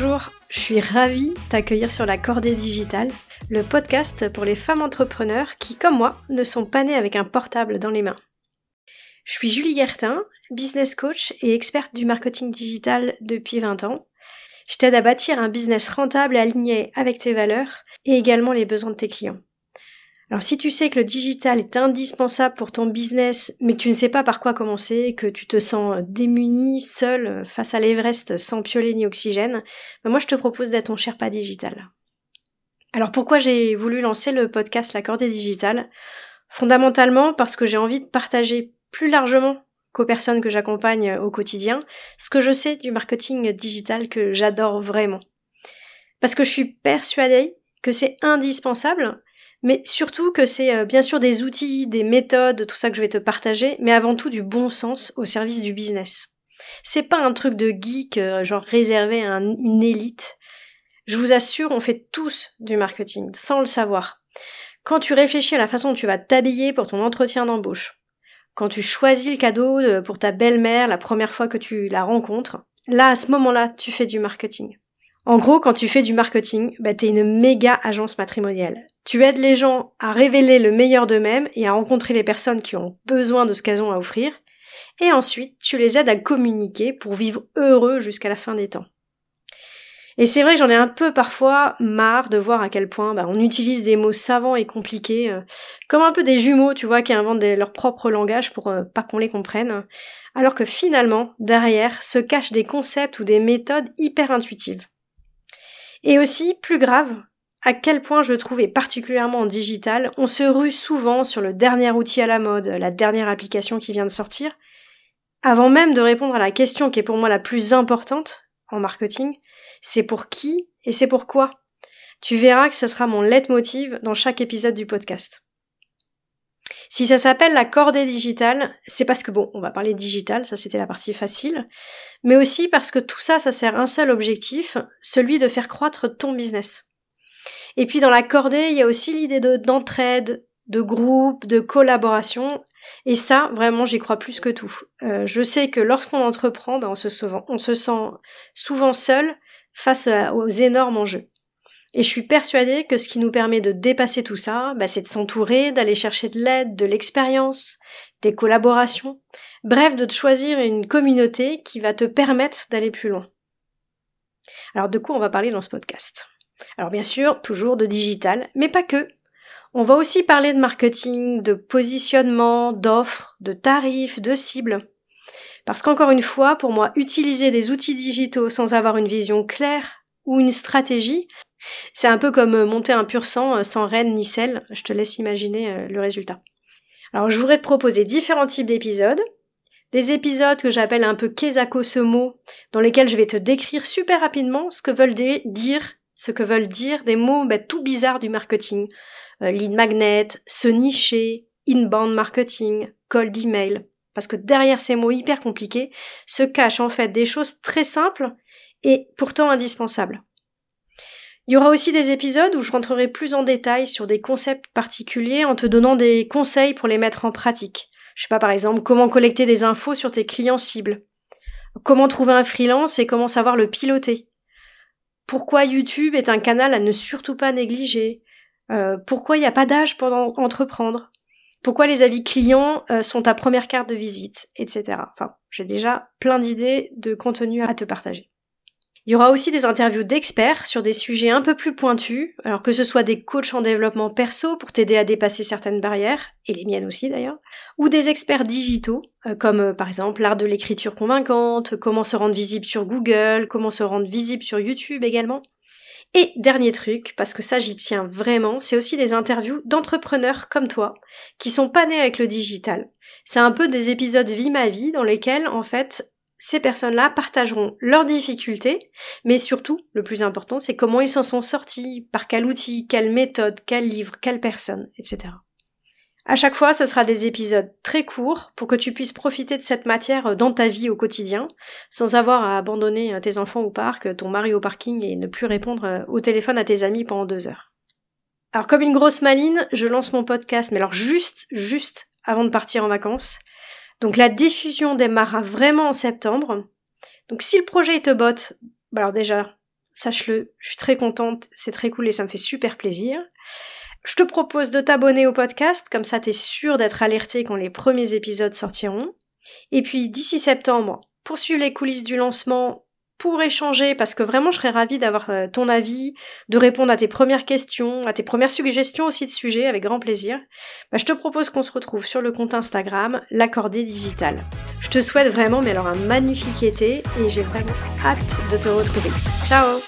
Bonjour, je suis ravie d'accueillir sur la Cordée Digitale, le podcast pour les femmes entrepreneurs qui, comme moi, ne sont pas nées avec un portable dans les mains. Je suis Julie Guertin, business coach et experte du marketing digital depuis 20 ans. Je t'aide à bâtir un business rentable aligné avec tes valeurs et également les besoins de tes clients. Alors si tu sais que le digital est indispensable pour ton business, mais que tu ne sais pas par quoi commencer, que tu te sens démuni, seul, face à l'Everest sans piolet ni oxygène, ben moi je te propose d'être ton Sherpa digital. Alors pourquoi j'ai voulu lancer le podcast La Cordée Digitale? Fondamentalement parce que j'ai envie de partager plus largement qu'aux personnes que j'accompagne au quotidien ce que je sais du marketing digital que j'adore vraiment. Parce que je suis persuadée que c'est indispensable mais surtout que c'est euh, bien sûr des outils, des méthodes, tout ça que je vais te partager, mais avant tout du bon sens au service du business. C'est pas un truc de geek, euh, genre réservé à une élite. Je vous assure, on fait tous du marketing, sans le savoir. Quand tu réfléchis à la façon dont tu vas t'habiller pour ton entretien d'embauche, quand tu choisis le cadeau pour ta belle-mère la première fois que tu la rencontres, là, à ce moment-là, tu fais du marketing. En gros, quand tu fais du marketing, bah, t'es une méga agence matrimoniale. Tu aides les gens à révéler le meilleur d'eux-mêmes et à rencontrer les personnes qui ont besoin de ce qu'elles ont à offrir. Et ensuite, tu les aides à communiquer pour vivre heureux jusqu'à la fin des temps. Et c'est vrai j'en ai un peu parfois marre de voir à quel point bah, on utilise des mots savants et compliqués, euh, comme un peu des jumeaux, tu vois, qui inventent leur propre langage pour euh, pas qu'on les comprenne, alors que finalement, derrière, se cachent des concepts ou des méthodes hyper intuitives. Et aussi, plus grave, à quel point je trouve, et particulièrement en digital, on se rue souvent sur le dernier outil à la mode, la dernière application qui vient de sortir, avant même de répondre à la question qui est pour moi la plus importante en marketing, c'est pour qui et c'est pourquoi. Tu verras que ce sera mon leitmotiv dans chaque épisode du podcast. Si ça s'appelle la cordée digitale, c'est parce que bon, on va parler digital, ça c'était la partie facile, mais aussi parce que tout ça, ça sert un seul objectif, celui de faire croître ton business. Et puis dans la cordée, il y a aussi l'idée d'entraide, de, groupe, de collaboration, et ça, vraiment, j'y crois plus que tout. Euh, je sais que lorsqu'on entreprend, ben, on, se on se sent souvent seul face aux énormes enjeux. Et je suis persuadée que ce qui nous permet de dépasser tout ça, bah, c'est de s'entourer, d'aller chercher de l'aide, de l'expérience, des collaborations, bref, de te choisir une communauté qui va te permettre d'aller plus loin. Alors de quoi on va parler dans ce podcast? Alors bien sûr, toujours de digital, mais pas que. On va aussi parler de marketing, de positionnement, d'offres, de tarifs, de cibles. Parce qu'encore une fois, pour moi, utiliser des outils digitaux sans avoir une vision claire ou une stratégie, c'est un peu comme euh, monter un pur sang euh, sans reine ni sel. Je te laisse imaginer euh, le résultat. Alors je voudrais te proposer différents types d'épisodes. Des épisodes que j'appelle un peu ce mot, dans lesquels je vais te décrire super rapidement ce que veulent dire, ce que veulent dire des mots bah, tout bizarres du marketing. lead magnet, se nicher, inbound marketing, cold email. Parce que derrière ces mots hyper compliqués se cachent en fait des choses très simples et pourtant indispensables. Il y aura aussi des épisodes où je rentrerai plus en détail sur des concepts particuliers en te donnant des conseils pour les mettre en pratique. Je sais pas par exemple comment collecter des infos sur tes clients cibles. Comment trouver un freelance et comment savoir le piloter. Pourquoi YouTube est un canal à ne surtout pas négliger. Euh, pourquoi il n'y a pas d'âge pour entreprendre. Pourquoi les avis clients euh, sont ta première carte de visite, etc. Enfin, j'ai déjà plein d'idées de contenu à te partager. Il y aura aussi des interviews d'experts sur des sujets un peu plus pointus, alors que ce soit des coachs en développement perso pour t'aider à dépasser certaines barrières, et les miennes aussi d'ailleurs, ou des experts digitaux, euh, comme euh, par exemple l'art de l'écriture convaincante, comment se rendre visible sur Google, comment se rendre visible sur YouTube également. Et dernier truc, parce que ça j'y tiens vraiment, c'est aussi des interviews d'entrepreneurs comme toi, qui sont pas nés avec le digital. C'est un peu des épisodes vie ma vie dans lesquels en fait ces personnes-là partageront leurs difficultés, mais surtout, le plus important, c'est comment ils s'en sont sortis, par quel outil, quelle méthode, quel livre, quelle personne, etc. À chaque fois, ce sera des épisodes très courts pour que tu puisses profiter de cette matière dans ta vie au quotidien, sans avoir à abandonner tes enfants au parc, ton mari au parking et ne plus répondre au téléphone à tes amis pendant deux heures. Alors comme une grosse maline, je lance mon podcast, mais alors juste, juste avant de partir en vacances. Donc la diffusion démarra vraiment en septembre. Donc si le projet te botte, bah alors déjà, sache-le, je suis très contente, c'est très cool et ça me fait super plaisir. Je te propose de t'abonner au podcast, comme ça t'es sûr d'être alerté quand les premiers épisodes sortiront. Et puis d'ici septembre, poursuivre les coulisses du lancement pour échanger, parce que vraiment je serais ravie d'avoir euh, ton avis, de répondre à tes premières questions, à tes premières suggestions aussi de sujets, avec grand plaisir. Bah, je te propose qu'on se retrouve sur le compte Instagram, l'accordé digital. Je te souhaite vraiment, mais alors un magnifique été, et j'ai vraiment hâte de te retrouver. Ciao.